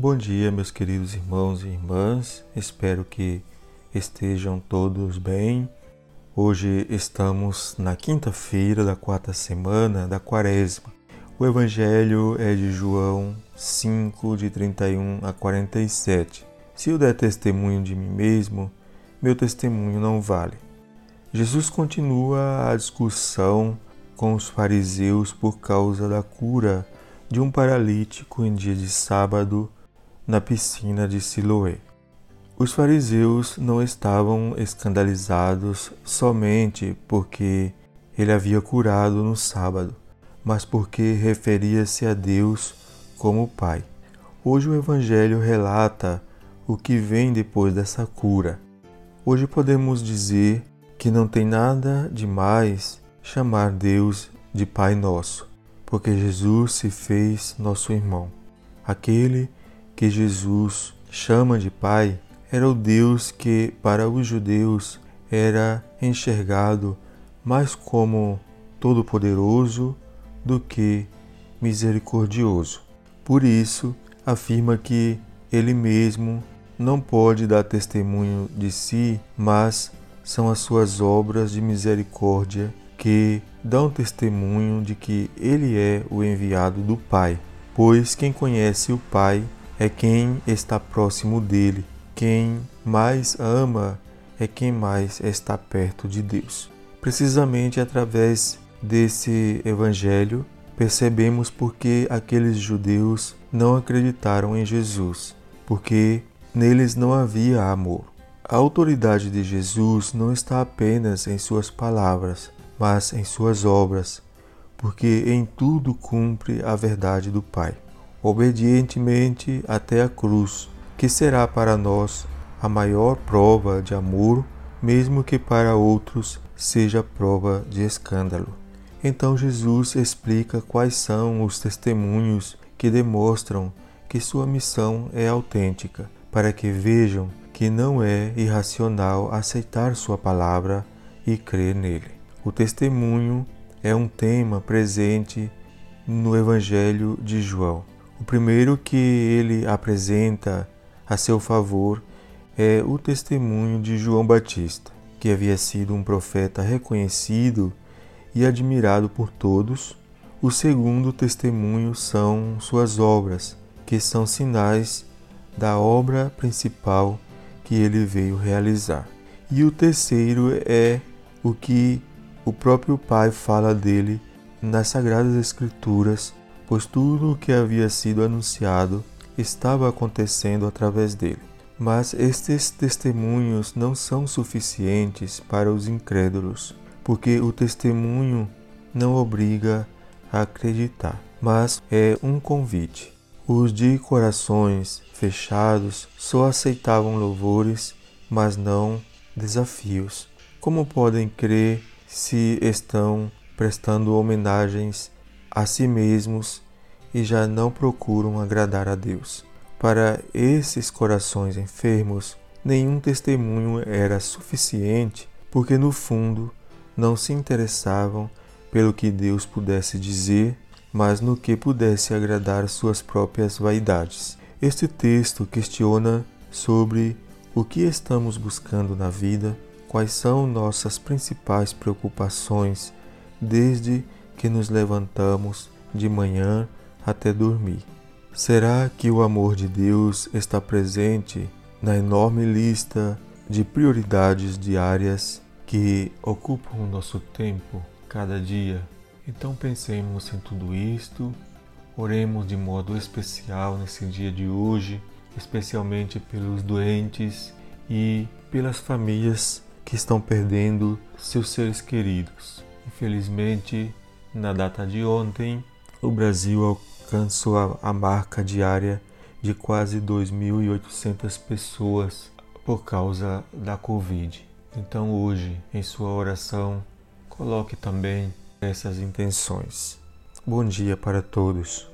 Bom dia, meus queridos irmãos e irmãs. Espero que estejam todos bem. Hoje estamos na quinta-feira da quarta semana da Quaresma. O Evangelho é de João 5, de 31 a 47. Se eu der testemunho de mim mesmo, meu testemunho não vale. Jesus continua a discussão com os fariseus por causa da cura de um paralítico em dia de sábado na piscina de Siloé. Os fariseus não estavam escandalizados somente porque ele havia curado no sábado, mas porque referia-se a Deus como Pai. Hoje o Evangelho relata o que vem depois dessa cura. Hoje podemos dizer que não tem nada de mais chamar Deus de Pai Nosso, porque Jesus se fez nosso irmão, aquele que Jesus chama de Pai era o Deus que, para os judeus, era enxergado mais como todo-poderoso do que misericordioso. Por isso, afirma que ele mesmo não pode dar testemunho de si, mas são as suas obras de misericórdia que dão testemunho de que ele é o enviado do Pai. Pois quem conhece o Pai é quem está próximo dele. Quem mais ama é quem mais está perto de Deus. Precisamente através desse evangelho, percebemos porque aqueles judeus não acreditaram em Jesus, porque neles não havia amor. A autoridade de Jesus não está apenas em suas palavras, mas em suas obras, porque em tudo cumpre a verdade do Pai obedientemente até a cruz, que será para nós a maior prova de amor, mesmo que para outros seja prova de escândalo. Então Jesus explica quais são os testemunhos que demonstram que sua missão é autêntica, para que vejam que não é irracional aceitar sua palavra e crer nele. O testemunho é um tema presente no Evangelho de João. O primeiro que ele apresenta a seu favor é o testemunho de João Batista, que havia sido um profeta reconhecido e admirado por todos. O segundo testemunho são suas obras, que são sinais da obra principal que ele veio realizar. E o terceiro é o que o próprio Pai fala dele nas Sagradas Escrituras pois tudo o que havia sido anunciado estava acontecendo através dele. Mas estes testemunhos não são suficientes para os incrédulos, porque o testemunho não obriga a acreditar, mas é um convite. Os de corações fechados só aceitavam louvores, mas não desafios. Como podem crer se estão prestando homenagens a si mesmos e já não procuram agradar a Deus. Para esses corações enfermos, nenhum testemunho era suficiente, porque no fundo não se interessavam pelo que Deus pudesse dizer, mas no que pudesse agradar suas próprias vaidades. Este texto questiona sobre o que estamos buscando na vida, quais são nossas principais preocupações desde que nos levantamos de manhã até dormir. Será que o amor de Deus está presente na enorme lista de prioridades diárias que ocupam o nosso tempo cada dia? Então pensemos em tudo isto, oremos de modo especial nesse dia de hoje, especialmente pelos doentes e pelas famílias que estão perdendo seus seres queridos. Infelizmente, na data de ontem, o Brasil alcançou a, marca diária de quase 2.800 pessoas por causa da Covid. Então, hoje, em sua oração, coloque também essas intenções. Bom dia para todos.